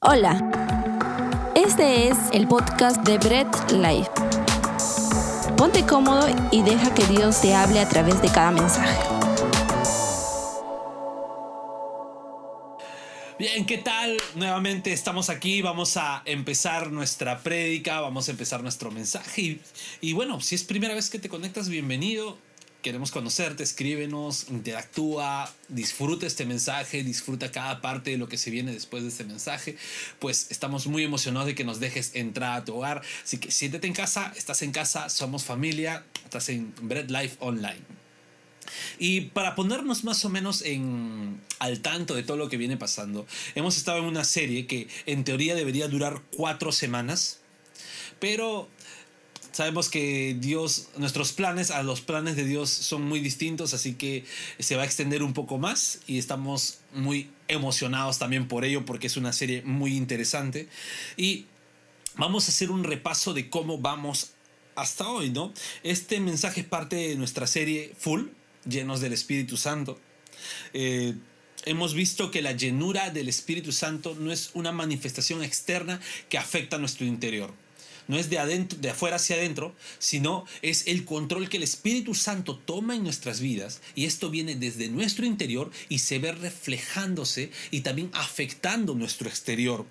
Hola, este es el podcast de Bread Life. Ponte cómodo y deja que Dios te hable a través de cada mensaje. Bien, ¿qué tal? Nuevamente estamos aquí, vamos a empezar nuestra prédica, vamos a empezar nuestro mensaje y, y bueno, si es primera vez que te conectas, bienvenido queremos conocerte, escríbenos, interactúa, disfruta este mensaje, disfruta cada parte de lo que se viene después de este mensaje. Pues estamos muy emocionados de que nos dejes entrar a tu hogar. Así que siéntete en casa, estás en casa, somos familia, estás en Bread Life Online. Y para ponernos más o menos en, al tanto de todo lo que viene pasando, hemos estado en una serie que en teoría debería durar cuatro semanas, pero Sabemos que Dios, nuestros planes a los planes de Dios son muy distintos, así que se va a extender un poco más y estamos muy emocionados también por ello porque es una serie muy interesante. Y vamos a hacer un repaso de cómo vamos hasta hoy, ¿no? Este mensaje es parte de nuestra serie Full, llenos del Espíritu Santo. Eh, hemos visto que la llenura del Espíritu Santo no es una manifestación externa que afecta a nuestro interior no es de, adentro, de afuera hacia adentro, sino es el control que el Espíritu Santo toma en nuestras vidas y esto viene desde nuestro interior y se ve reflejándose y también afectando nuestro exterior.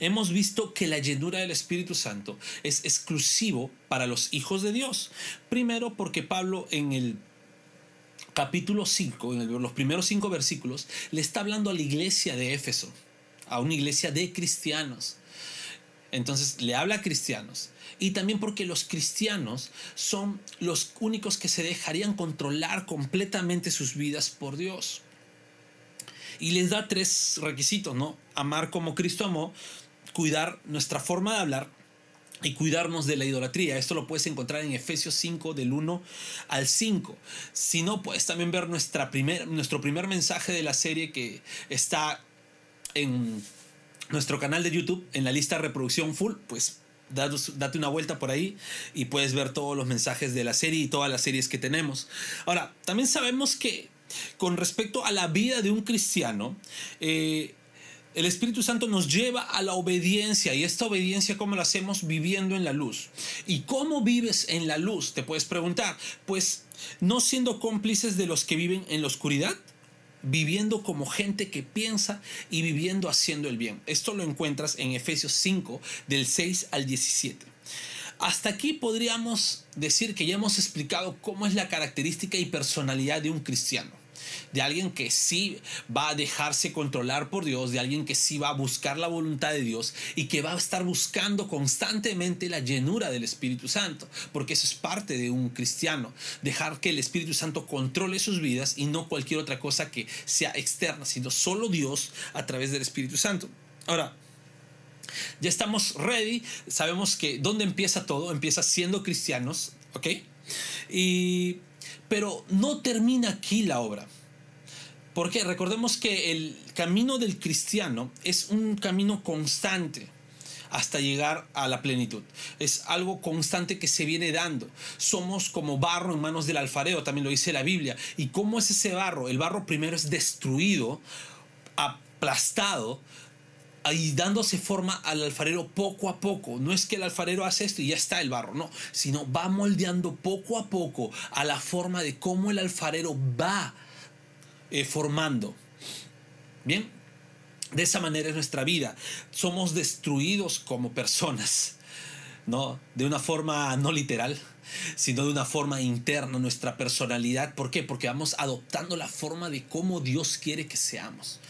Hemos visto que la llenura del Espíritu Santo es exclusivo para los hijos de Dios. Primero porque Pablo en el capítulo 5, en los primeros cinco versículos, le está hablando a la iglesia de Éfeso, a una iglesia de cristianos. Entonces le habla a cristianos. Y también porque los cristianos son los únicos que se dejarían controlar completamente sus vidas por Dios. Y les da tres requisitos, ¿no? Amar como Cristo amó, cuidar nuestra forma de hablar y cuidarnos de la idolatría. Esto lo puedes encontrar en Efesios 5 del 1 al 5. Si no, puedes también ver nuestra primer, nuestro primer mensaje de la serie que está en nuestro canal de YouTube en la lista reproducción full, pues date una vuelta por ahí y puedes ver todos los mensajes de la serie y todas las series que tenemos. Ahora, también sabemos que con respecto a la vida de un cristiano, eh, el Espíritu Santo nos lleva a la obediencia y esta obediencia cómo la hacemos viviendo en la luz. ¿Y cómo vives en la luz? Te puedes preguntar. Pues no siendo cómplices de los que viven en la oscuridad, viviendo como gente que piensa y viviendo haciendo el bien. Esto lo encuentras en Efesios 5 del 6 al 17. Hasta aquí podríamos decir que ya hemos explicado cómo es la característica y personalidad de un cristiano de alguien que sí va a dejarse controlar por Dios, de alguien que sí va a buscar la voluntad de Dios y que va a estar buscando constantemente la llenura del Espíritu Santo, porque eso es parte de un cristiano, dejar que el Espíritu Santo controle sus vidas y no cualquier otra cosa que sea externa, sino solo Dios a través del Espíritu Santo. Ahora, ya estamos ready, sabemos que dónde empieza todo, empieza siendo cristianos, ¿ok? Y, pero no termina aquí la obra. Porque recordemos que el camino del cristiano es un camino constante hasta llegar a la plenitud. Es algo constante que se viene dando. Somos como barro en manos del alfarero, también lo dice la Biblia. ¿Y cómo es ese barro? El barro primero es destruido, aplastado, y dándose forma al alfarero poco a poco. No es que el alfarero hace esto y ya está el barro, no, sino va moldeando poco a poco a la forma de cómo el alfarero va eh, formando. Bien, de esa manera es nuestra vida. Somos destruidos como personas, ¿no? De una forma no literal, sino de una forma interna, nuestra personalidad. ¿Por qué? Porque vamos adoptando la forma de cómo Dios quiere que seamos.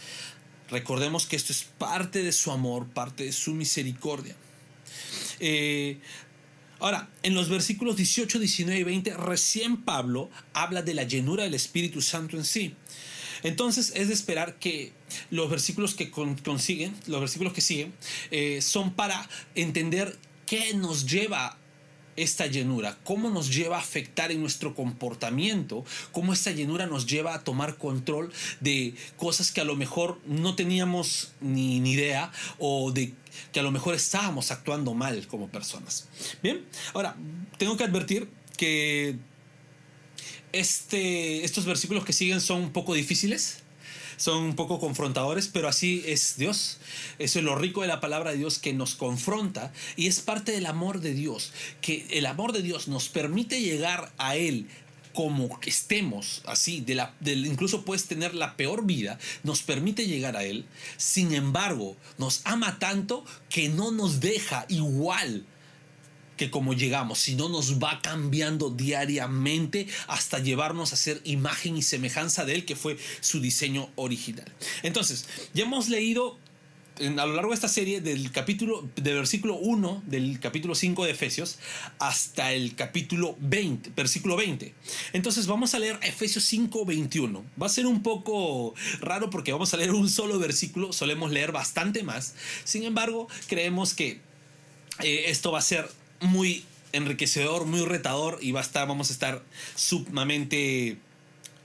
Recordemos que esto es parte de su amor, parte de su misericordia. Eh, ahora, en los versículos 18, 19 y 20, recién Pablo habla de la llenura del Espíritu Santo en sí. Entonces es de esperar que los versículos que consiguen, los versículos que siguen, eh, son para entender qué nos lleva esta llenura, cómo nos lleva a afectar en nuestro comportamiento, cómo esta llenura nos lleva a tomar control de cosas que a lo mejor no teníamos ni, ni idea o de que a lo mejor estábamos actuando mal como personas. Bien, ahora tengo que advertir que este, estos versículos que siguen son un poco difíciles. Son un poco confrontadores, pero así es Dios. Eso es lo rico de la palabra de Dios que nos confronta y es parte del amor de Dios, que el amor de Dios nos permite llegar a Él como que estemos así, de la, incluso puedes tener la peor vida, nos permite llegar a Él. Sin embargo, nos ama tanto que no nos deja igual que como llegamos, sino nos va cambiando diariamente hasta llevarnos a ser imagen y semejanza de Él, que fue su diseño original. Entonces, ya hemos leído a lo largo de esta serie, del capítulo, del versículo 1 del capítulo 5 de Efesios hasta el capítulo 20, versículo 20. Entonces vamos a leer Efesios 5, 21. Va a ser un poco raro porque vamos a leer un solo versículo, solemos leer bastante más. Sin embargo, creemos que eh, esto va a ser muy enriquecedor, muy retador y va a estar, vamos a estar sumamente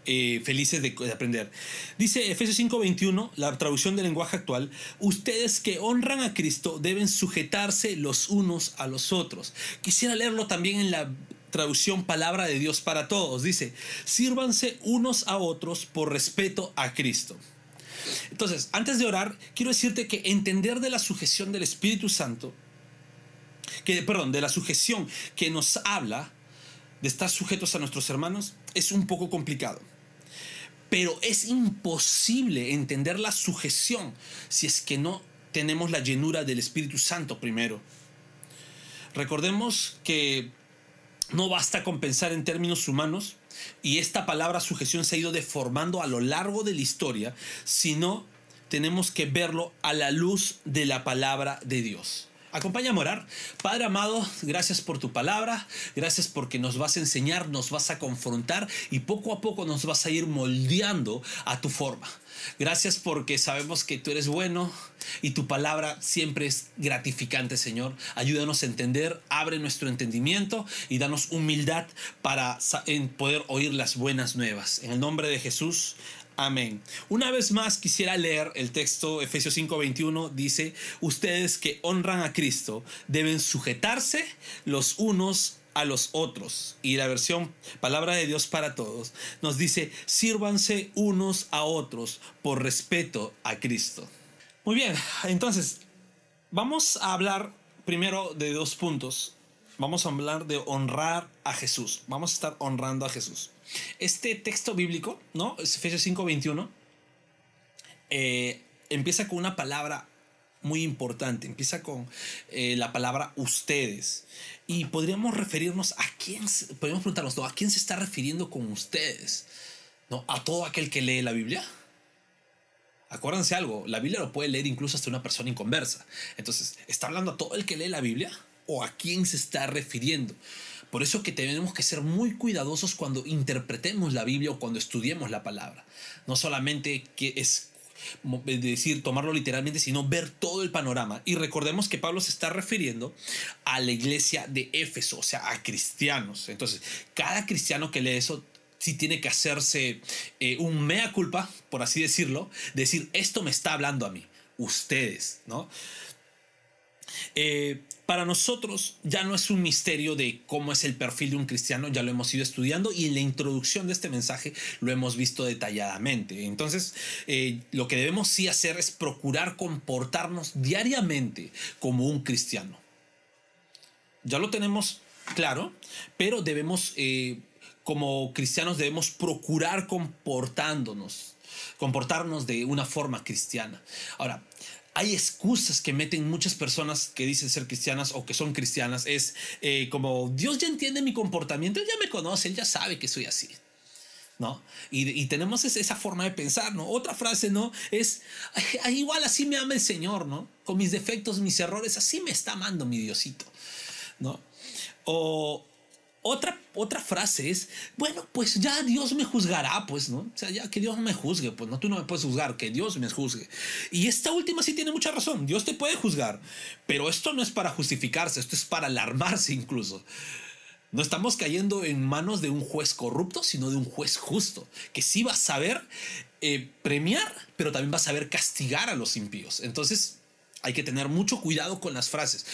eh, felices de, aprender. Dice Efesios 5:21, la traducción del lenguaje actual, ustedes que honran a Cristo deben sujetarse los unos a los otros. Quisiera leerlo también en la traducción palabra de Dios para todos. Dice, sírvanse unos a otros por respeto a Cristo. Entonces, antes de orar, quiero decirte que entender de la sujeción del Espíritu Santo, que, perdón, de la sujeción que nos habla de estar sujetos a nuestros hermanos, es un poco complicado. Pero es imposible entender la sujeción si es que no tenemos la llenura del Espíritu Santo primero. Recordemos que no basta con pensar en términos humanos y esta palabra sujeción se ha ido deformando a lo largo de la historia, sino tenemos que verlo a la luz de la palabra de Dios. Acompáñame a orar. Padre amado, gracias por tu palabra, gracias porque nos vas a enseñar, nos vas a confrontar y poco a poco nos vas a ir moldeando a tu forma. Gracias porque sabemos que tú eres bueno y tu palabra siempre es gratificante, Señor. Ayúdanos a entender, abre nuestro entendimiento y danos humildad para poder oír las buenas nuevas. En el nombre de Jesús. Amén. Una vez más quisiera leer el texto Efesios 5:21 dice, ustedes que honran a Cristo deben sujetarse los unos a los otros. Y la versión Palabra de Dios para todos nos dice, sírvanse unos a otros por respeto a Cristo. Muy bien, entonces vamos a hablar primero de dos puntos. Vamos a hablar de honrar a Jesús. Vamos a estar honrando a Jesús. Este texto bíblico, ¿no? Efesios 5:21, eh, empieza con una palabra muy importante, empieza con eh, la palabra ustedes. Y podríamos referirnos a quién, podríamos preguntarnos, ¿a quién se está refiriendo con ustedes? ¿No? ¿A todo aquel que lee la Biblia? Acuérdense algo, la Biblia lo puede leer incluso hasta una persona inconversa. Entonces, ¿está hablando a todo el que lee la Biblia? ¿O a quién se está refiriendo? Por eso que tenemos que ser muy cuidadosos cuando interpretemos la Biblia o cuando estudiemos la palabra. No solamente que es decir, tomarlo literalmente, sino ver todo el panorama. Y recordemos que Pablo se está refiriendo a la iglesia de Éfeso, o sea, a cristianos. Entonces, cada cristiano que lee eso sí tiene que hacerse eh, un mea culpa, por así decirlo, decir, esto me está hablando a mí, ustedes, ¿no? Eh, para nosotros ya no es un misterio de cómo es el perfil de un cristiano, ya lo hemos ido estudiando y en la introducción de este mensaje lo hemos visto detalladamente. Entonces, eh, lo que debemos sí hacer es procurar comportarnos diariamente como un cristiano. Ya lo tenemos claro, pero debemos, eh, como cristianos, debemos procurar comportándonos, comportarnos de una forma cristiana. Ahora, hay excusas que meten muchas personas que dicen ser cristianas o que son cristianas. Es eh, como, Dios ya entiende mi comportamiento, Él ya me conoce, Él ya sabe que soy así. ¿No? Y, tenemos esa forma de pensar, ¿no? Otra frase, ¿no? Es, igual así me ama el Señor, ¿no? Con mis defectos, mis errores, así me está amando mi Diosito, ¿no? O, otra, otra frase es, bueno, pues ya Dios me juzgará, pues, ¿no? O sea, ya que Dios me juzgue, pues, no, tú no me puedes juzgar, que Dios me juzgue. Y esta última sí tiene mucha razón, Dios te puede juzgar, pero esto no es para justificarse, esto es para alarmarse incluso. No estamos cayendo en manos de un juez corrupto, sino de un juez justo, que sí va a saber eh, premiar, pero también va a saber castigar a los impíos. Entonces, hay que tener mucho cuidado con las frases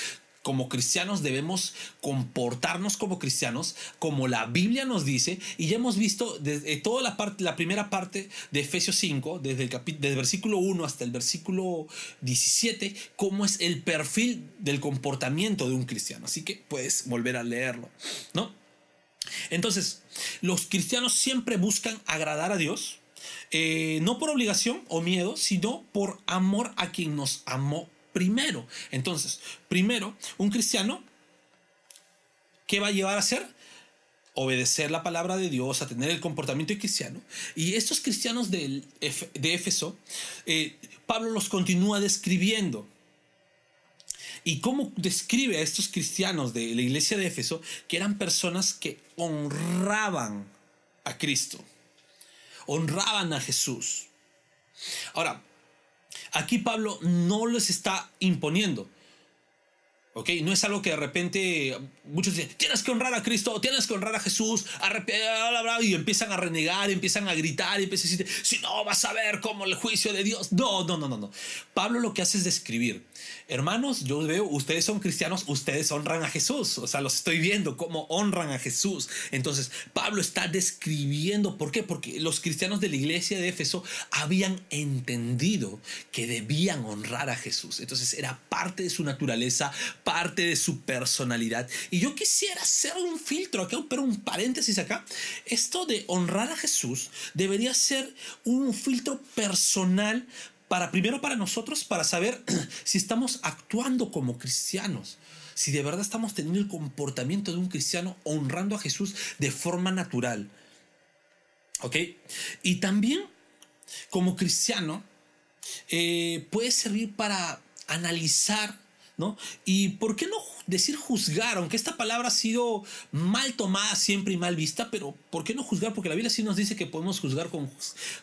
como cristianos debemos comportarnos como cristianos, como la Biblia nos dice, y ya hemos visto desde toda la, parte, la primera parte de Efesios 5, desde el, desde el versículo 1 hasta el versículo 17, cómo es el perfil del comportamiento de un cristiano. Así que puedes volver a leerlo, ¿no? Entonces, los cristianos siempre buscan agradar a Dios, eh, no por obligación o miedo, sino por amor a quien nos amó primero. Entonces, primero, un cristiano, ¿qué va a llevar a hacer? Obedecer la palabra de Dios, a tener el comportamiento cristiano. Y estos cristianos de, de Éfeso, eh, Pablo los continúa describiendo. ¿Y cómo describe a estos cristianos de la iglesia de Éfeso que eran personas que honraban a Cristo? Honraban a Jesús. Ahora, Aquí Pablo no les está imponiendo. ¿Ok? No es algo que de repente muchos dicen, tienes que honrar a Cristo, tienes que honrar a Jesús, y empiezan a renegar, empiezan a gritar, y empiezan a decir, si no, vas a ver cómo el juicio de Dios. No, no, no, no, no. Pablo lo que hace es describir, hermanos, yo veo, ustedes son cristianos, ustedes honran a Jesús, o sea, los estoy viendo cómo honran a Jesús. Entonces, Pablo está describiendo, ¿por qué? Porque los cristianos de la iglesia de Éfeso habían entendido que debían honrar a Jesús. Entonces, era parte de su naturaleza, parte de su personalidad. Y yo quisiera hacer un filtro acá, pero un paréntesis acá. Esto de honrar a Jesús debería ser un filtro personal para primero para nosotros, para saber si estamos actuando como cristianos si de verdad estamos teniendo el comportamiento de un cristiano honrando a Jesús de forma natural. ¿Ok? Y también, como cristiano, eh, puede servir para analizar ¿no? Y por qué no decir juzgar, aunque esta palabra ha sido mal tomada siempre y mal vista, pero ¿por qué no juzgar? Porque la Biblia sí nos dice que podemos juzgar con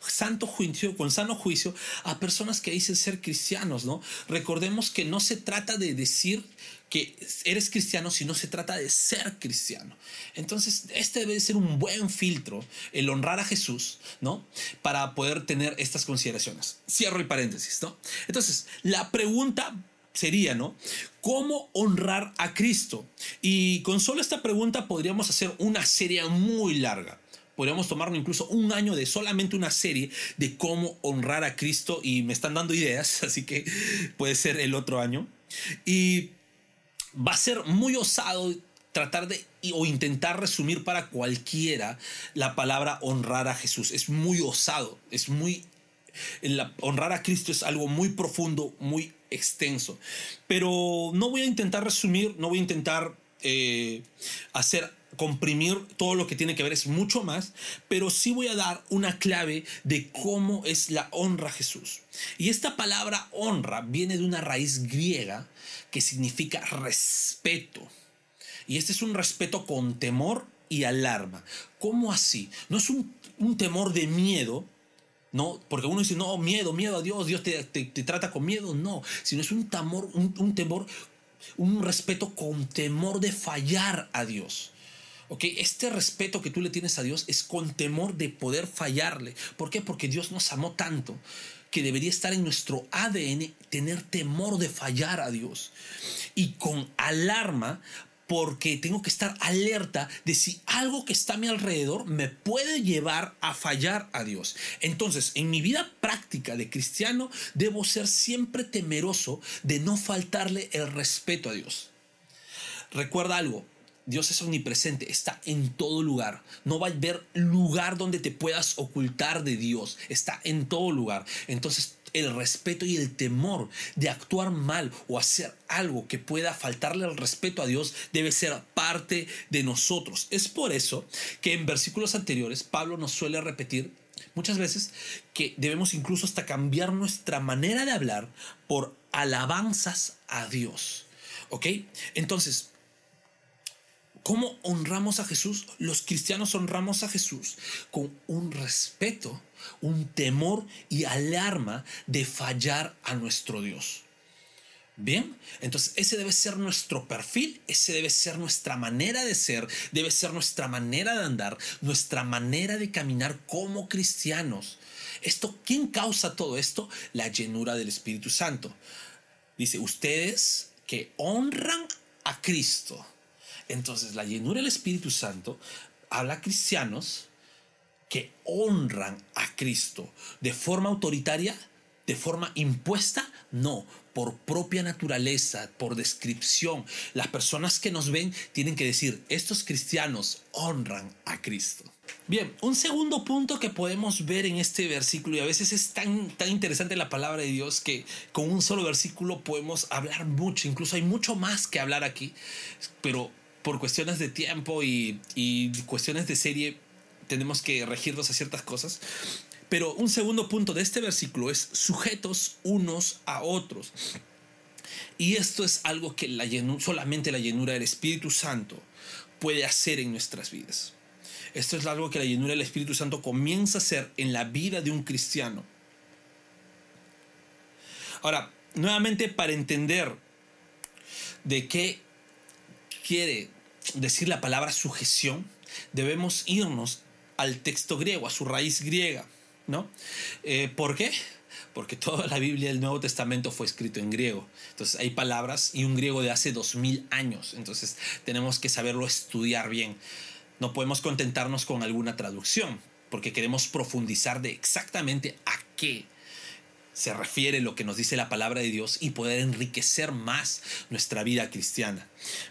santo juicio, con sano juicio a personas que dicen ser cristianos, ¿no? Recordemos que no se trata de decir que eres cristiano, sino se trata de ser cristiano. Entonces, este debe ser un buen filtro, el honrar a Jesús, ¿no? Para poder tener estas consideraciones. Cierro el paréntesis, ¿no? Entonces, la pregunta sería, ¿no? ¿Cómo honrar a Cristo? Y con solo esta pregunta podríamos hacer una serie muy larga. Podríamos tomarnos incluso un año de solamente una serie de cómo honrar a Cristo y me están dando ideas, así que puede ser el otro año. Y va a ser muy osado tratar de o intentar resumir para cualquiera la palabra honrar a Jesús. Es muy osado, es muy honrar a Cristo es algo muy profundo, muy extenso. Pero no voy a intentar resumir, no voy a intentar eh, hacer comprimir todo lo que tiene que ver es mucho más, pero sí voy a dar una clave de cómo es la honra a Jesús. Y esta palabra honra viene de una raíz griega que significa respeto. Y este es un respeto con temor y alarma. ¿Cómo así? No es un, un temor de miedo, ¿no? Porque uno dice, no, miedo, miedo a Dios, Dios te, trata con miedo, no, sino es un temor, un, temor, un respeto con temor de fallar a Dios. ¿Ok? Este respeto que tú le tienes a Dios es con temor de poder fallarle. ¿Por qué? Porque Dios nos amó tanto que debería estar en nuestro ADN tener temor de fallar a Dios. Y con alarma porque tengo que estar alerta de si algo que está a mi alrededor me puede llevar a fallar a Dios. Entonces, en mi vida práctica de cristiano, debo ser siempre temeroso de no faltarle el respeto a Dios. Recuerda algo, Dios es omnipresente, está en todo lugar. No va a haber lugar donde te puedas ocultar de Dios, está en todo lugar. Entonces el respeto y el temor de actuar mal o hacer algo que pueda faltarle el respeto a Dios debe ser parte de nosotros. Es por eso que en versículos anteriores Pablo nos suele repetir muchas veces que debemos incluso hasta cambiar nuestra manera de hablar por alabanzas a Dios. ¿Ok? Entonces, ¿Cómo honramos a Jesús? Los cristianos honramos a Jesús con un respeto, un temor y alarma de fallar a nuestro Dios. Bien, entonces ese debe ser nuestro perfil, ese debe ser nuestra manera de ser, debe ser nuestra manera de andar, nuestra manera de caminar como cristianos. Esto, ¿quién causa todo esto? La llenura del Espíritu Santo. Dice, ustedes que honran a Cristo. Entonces, la llenura del Espíritu Santo habla a cristianos que honran a Cristo de forma autoritaria, de forma impuesta, no, por propia naturaleza, por descripción. Las personas que nos ven tienen que decir, estos cristianos honran a Cristo. Bien, un segundo punto que podemos ver en este versículo, y a veces es tan, tan interesante la palabra de Dios que con un solo versículo podemos hablar mucho, incluso hay mucho más que hablar aquí, pero por cuestiones de tiempo y, y cuestiones de serie tenemos que regirnos a ciertas cosas. Pero un segundo punto de este versículo es sujetos unos a otros. Y esto es algo que la solamente la llenura del Espíritu Santo puede hacer en nuestras vidas. Esto es algo que la llenura del Espíritu Santo comienza a hacer en la vida de un cristiano. Ahora, nuevamente para entender de qué quiere decir la palabra sujeción, debemos irnos al texto griego, a su raíz griega. ¿no? Eh, ¿Por qué? Porque toda la Biblia del Nuevo Testamento fue escrito en griego. Entonces hay palabras y un griego de hace dos mil años. Entonces tenemos que saberlo estudiar bien. No podemos contentarnos con alguna traducción, porque queremos profundizar de exactamente a qué se refiere lo que nos dice la palabra de Dios y poder enriquecer más nuestra vida cristiana.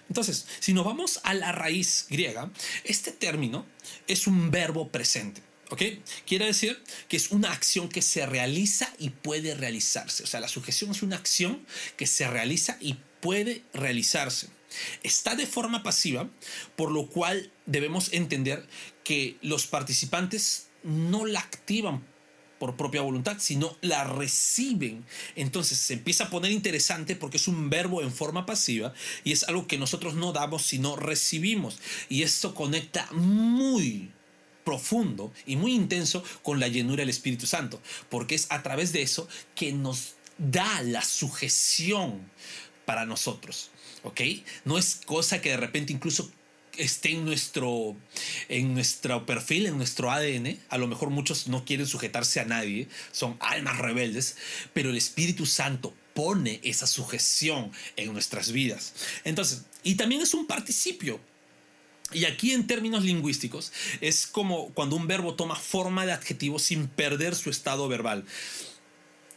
Entonces, si nos vamos a la raíz griega, este término es un verbo presente. ¿Ok? Quiere decir que es una acción que se realiza y puede realizarse. O sea, la sujeción es una acción que se realiza y puede realizarse. Está de forma pasiva, por lo cual debemos entender que los participantes no la activan por propia voluntad, sino la reciben. Entonces se empieza a poner interesante porque es un verbo en forma pasiva y es algo que nosotros no damos, sino recibimos. Y esto conecta muy profundo y muy intenso con la llenura del Espíritu Santo, porque es a través de eso que nos da la sujeción para nosotros, ¿ok? No es cosa que de repente incluso esté en nuestro, en nuestro perfil, en nuestro ADN. A lo mejor muchos no quieren sujetarse a nadie, son almas rebeldes, pero el Espíritu Santo pone esa sujeción en nuestras vidas. Entonces, y también es un participio. Y aquí en términos lingüísticos es como cuando un verbo toma forma de adjetivo sin perder su estado verbal.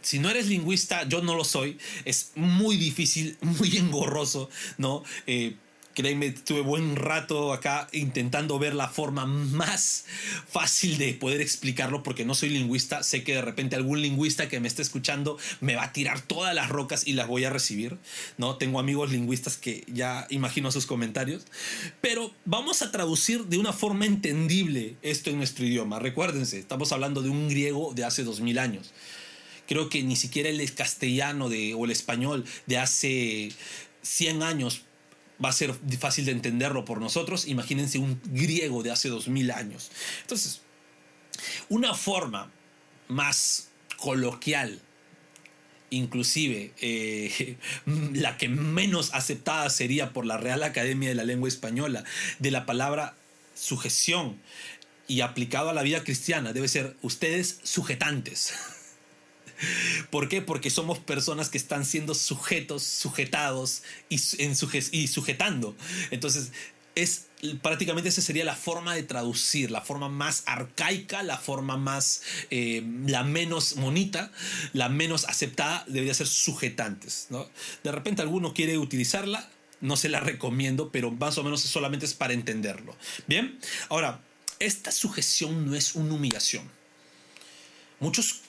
Si no eres lingüista, yo no lo soy, es muy difícil, muy engorroso, ¿no? Eh, Créeme, tuve buen rato acá intentando ver la forma más fácil de poder explicarlo porque no soy lingüista. Sé que de repente algún lingüista que me esté escuchando me va a tirar todas las rocas y las voy a recibir. ¿no? Tengo amigos lingüistas que ya imagino sus comentarios. Pero vamos a traducir de una forma entendible esto en nuestro idioma. Recuérdense, estamos hablando de un griego de hace 2000 años creo que ni siquiera el castellano de, o el español de hace 100 años va a ser fácil de entenderlo por nosotros. Imagínense un griego de hace dos mil años. Entonces, una forma más coloquial, inclusive eh, la que menos aceptada sería por la Real Academia de la Lengua Española, de la palabra sujeción y aplicado a la vida cristiana, debe ser ustedes sujetantes. ¿Por qué? Porque somos personas que están siendo sujetos, sujetados y, en y sujetando. Entonces, es prácticamente esa sería la forma de traducir, la forma más arcaica, la forma más, eh, la menos bonita, la menos aceptada, debería ser sujetantes. ¿no? De repente alguno quiere utilizarla, no se la recomiendo, pero más o menos solamente es para entenderlo. Bien, ahora, esta sujeción no es una humillación. Muchos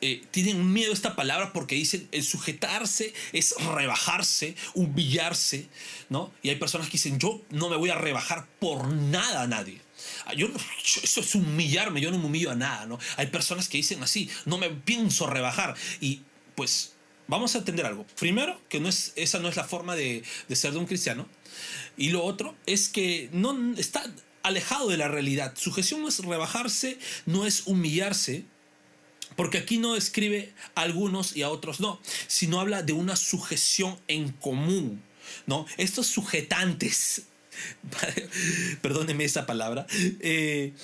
eh, tienen miedo a esta palabra porque dicen el sujetarse es rebajarse, humillarse, ¿no? Y hay personas que dicen, yo no me voy a rebajar por nada a nadie. Ah, yo, eso es humillarme, yo no me humillo a nada, ¿no? Hay personas que dicen así, no me pienso rebajar. Y pues vamos a entender algo. Primero, que no es, esa no es la forma de, de ser de un cristiano. Y lo otro es que no está alejado de la realidad. Sujeción no es rebajarse, no es humillarse, porque aquí no describe a algunos y a otros no, sino habla de una sujeción en común. ¿no? Estos sujetantes perdóneme esa palabra, eh,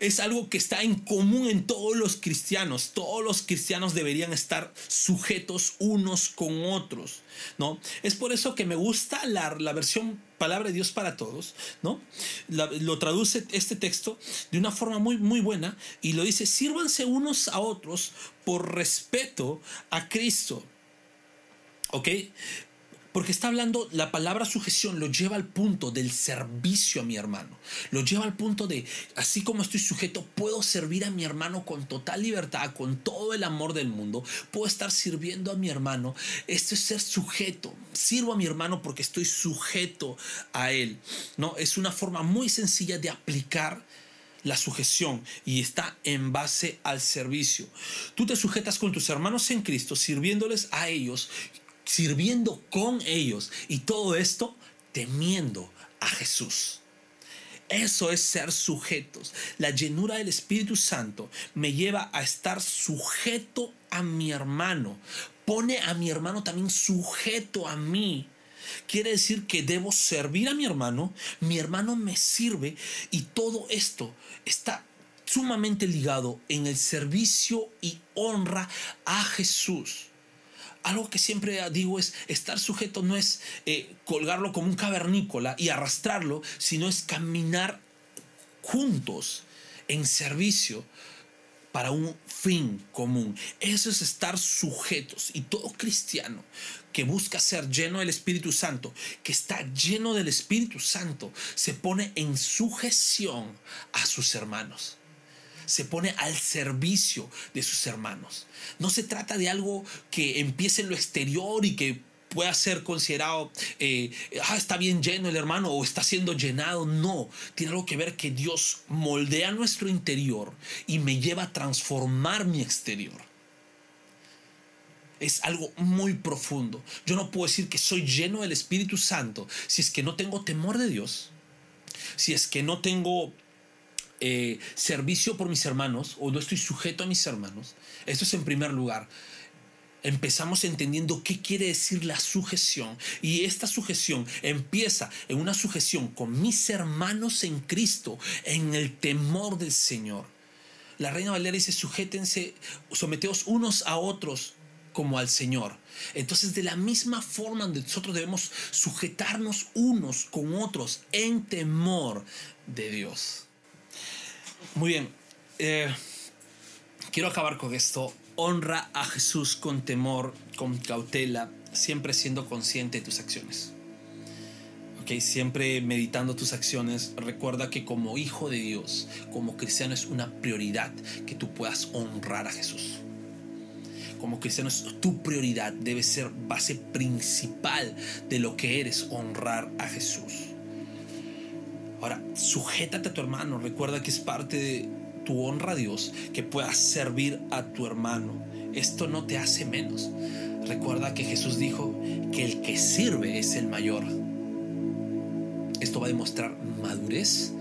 es algo que está en común en todos los cristianos. Todos los cristianos deberían estar sujetos unos con otros, ¿no? Es por eso que me gusta la, la versión palabra de Dios para todos, ¿no? lo traduce este texto de una forma muy, muy buena y lo dice, sírvanse unos a otros por respeto a Cristo. ¿Ok? Porque está hablando, la palabra sujeción lo lleva al punto del servicio a mi hermano. Lo lleva al punto de, así como estoy sujeto, puedo servir a mi hermano con total libertad, con todo el amor del mundo. Puedo estar sirviendo a mi hermano. Esto es ser sujeto. Sirvo a mi hermano porque estoy sujeto a él. ¿no? Es una forma muy sencilla de aplicar la sujeción y está en base al servicio. Tú te sujetas con tus hermanos en Cristo, sirviéndoles a ellos sirviendo con ellos y todo esto temiendo a Jesús. Eso es ser sujetos. La llenura del Espíritu Santo me lleva a estar sujeto a mi hermano. Pone a mi hermano también sujeto a mí. Quiere decir que debo servir a mi hermano, mi hermano me sirve y todo esto está sumamente ligado en el servicio y honra a Jesús algo que siempre digo es, estar sujeto no es eh, colgarlo como un cavernícola y arrastrarlo, sino es caminar juntos en servicio para un fin común. Eso es estar sujetos. Y todo cristiano que busca ser lleno del Espíritu Santo, que está lleno del Espíritu Santo, se pone en sujeción a sus hermanos se pone al servicio de sus hermanos. No se trata de algo que empiece en lo exterior y que pueda ser considerado, eh, ah, está bien lleno el hermano o está siendo llenado. No, tiene algo que ver que Dios moldea nuestro interior y me lleva a transformar mi exterior. Es algo muy profundo. Yo no puedo decir que soy lleno del Espíritu Santo si es que no tengo temor de Dios, si es que no tengo eh, servicio por mis hermanos o no estoy sujeto a mis hermanos. Esto es en primer lugar. Empezamos entendiendo qué quiere decir la sujeción y esta sujeción empieza en una sujeción con mis hermanos en Cristo, en el temor del Señor. La Reina Valera dice, sujétense, someteos unos a otros como al Señor. Entonces, de la misma forma nosotros debemos sujetarnos unos con otros en temor de Dios. Muy bien. Eh, quiero acabar con esto. Honra a Jesús con temor, con cautela, siempre siendo consciente de tus acciones. Okay, siempre meditando tus acciones, recuerda que como hijo de Dios, como cristiano es una prioridad que tú puedas honrar a Jesús. Como cristiano es tu prioridad, debe ser base principal de lo que eres, honrar a Jesús. Ahora, sujétate a tu hermano. Recuerda que es parte de tu honra a Dios que puedas servir a tu hermano. Esto no te hace menos. Recuerda que Jesús dijo que el que sirve es el mayor. Esto va a demostrar madurez.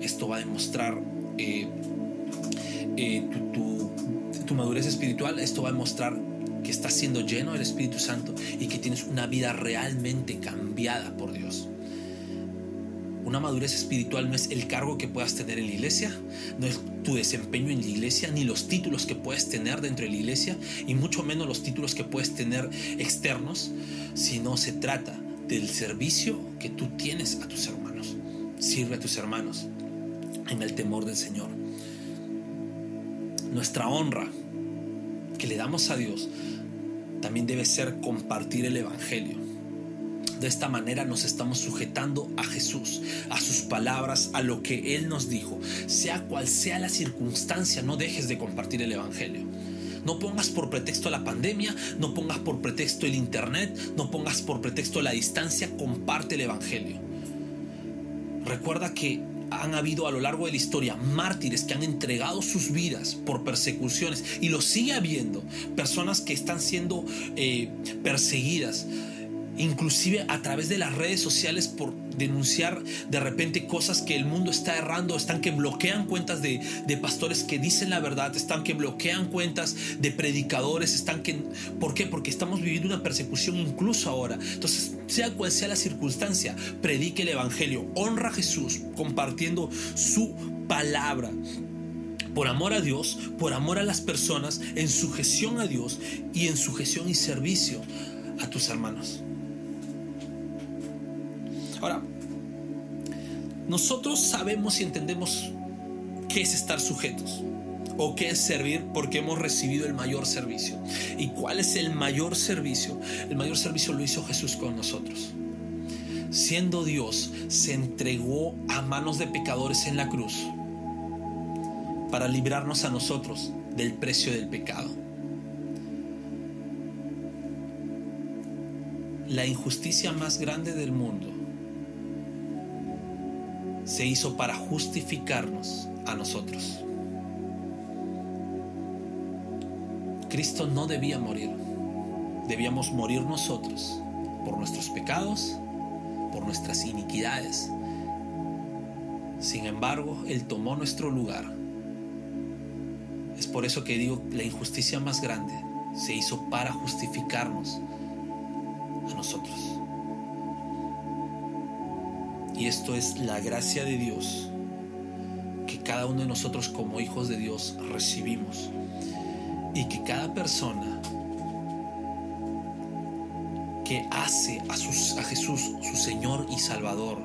Esto va a demostrar eh, eh, tu, tu madurez espiritual. Esto va a demostrar que estás siendo lleno del Espíritu Santo y que tienes una vida realmente cambiada por Dios. Una madurez espiritual no es el cargo que puedas tener en la iglesia, no es tu desempeño en la iglesia, ni los títulos que puedes tener dentro de la iglesia, y mucho menos los títulos que puedes tener externos, sino se trata del servicio que tú tienes a tus hermanos. Sirve a tus hermanos en el temor del Señor. Nuestra honra que le damos a Dios también debe ser compartir el Evangelio de esta manera nos estamos sujetando a Jesús, a sus palabras, a lo que Él nos dijo. Sea cual sea la circunstancia, no dejes de compartir el Evangelio. No pongas por pretexto la pandemia, no pongas por pretexto el Internet, no pongas por pretexto la distancia, comparte el Evangelio. Recuerda que han habido a lo largo de la historia mártires que han entregado sus vidas por persecuciones y lo sigue habiendo, personas que están siendo eh, perseguidas inclusive a través de las redes sociales por denunciar de repente cosas que el mundo está errando, están que bloquean cuentas de, pastores que dicen la verdad, están que bloquean cuentas de predicadores, están que... ¿Por qué? Porque estamos viviendo una persecución incluso ahora. Entonces, sea cual sea la circunstancia, predique el Evangelio, honra a Jesús compartiendo su palabra por amor a Dios, por amor a las personas, en sujeción a Dios y en sujeción y servicio a tus hermanos. Ahora, nosotros sabemos y entendemos qué es estar sujetos o qué es servir porque hemos recibido el mayor servicio. ¿Y cuál es el mayor servicio? El mayor servicio lo hizo Jesús con nosotros. Siendo Dios, se entregó a manos de pecadores en la cruz para librarnos a nosotros del precio del pecado. La injusticia más grande del mundo se hizo para justificarnos a nosotros. Cristo no debía morir, debíamos morir nosotros por nuestros pecados, por nuestras iniquidades. Sin embargo, Él tomó nuestro lugar. Es por eso que digo, la injusticia más grande se hizo para justificarnos a nosotros. Y esto es la gracia de Dios que cada uno de nosotros como hijos de Dios recibimos. Y que cada persona que hace a, a Jesús su Señor y Salvador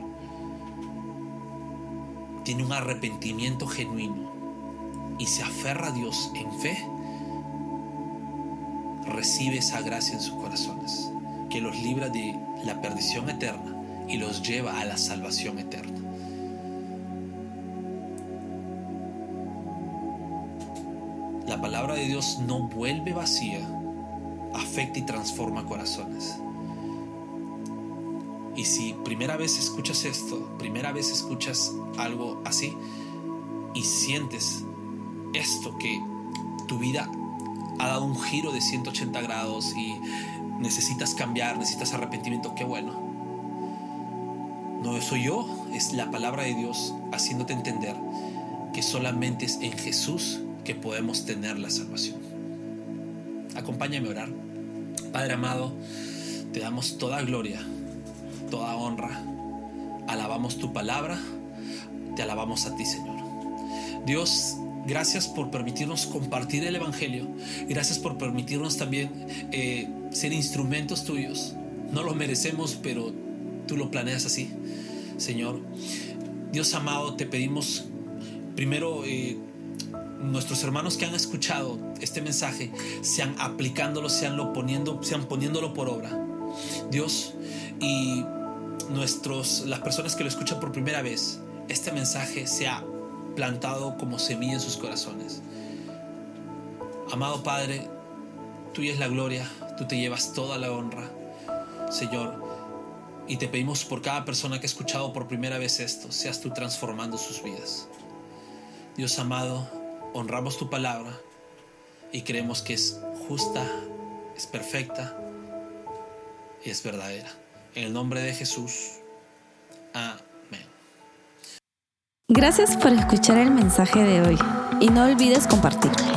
tiene un arrepentimiento genuino y se aferra a Dios en fe, recibe esa gracia en sus corazones, que los libra de la perdición eterna y los lleva a la salvación eterna. La palabra de Dios no vuelve vacía, afecta y transforma corazones. Y si primera vez escuchas esto, primera vez escuchas algo así y sientes esto que tu vida ha dado un giro de 180 grados y necesitas cambiar, necesitas arrepentimiento, qué bueno. No soy yo, es la palabra de Dios haciéndote entender que solamente es en Jesús que podemos tener la salvación. Acompáñame a orar. Padre amado, te damos toda gloria, toda honra. Alabamos tu palabra, te alabamos a ti, Señor. Dios, gracias por permitirnos compartir el Evangelio. Gracias por permitirnos también eh, ser instrumentos tuyos. No lo merecemos, pero tú lo planeas así. Señor. Dios amado, te pedimos primero eh, nuestros hermanos que han escuchado este mensaje sean aplicándolo, sean, lo poniendo, sean poniéndolo por obra. Dios, y nuestros, las personas que lo escuchan por primera vez, este mensaje sea plantado como semilla en sus corazones. Amado Padre, tuya es la gloria, tú te llevas toda la honra. Señor, y te pedimos por cada persona que ha escuchado por primera vez esto, seas tú transformando sus vidas. Dios amado, honramos tu palabra y creemos que es justa, es perfecta y es verdadera. En el nombre de Jesús. Amén. Gracias por escuchar el mensaje de hoy y no olvides compartirlo.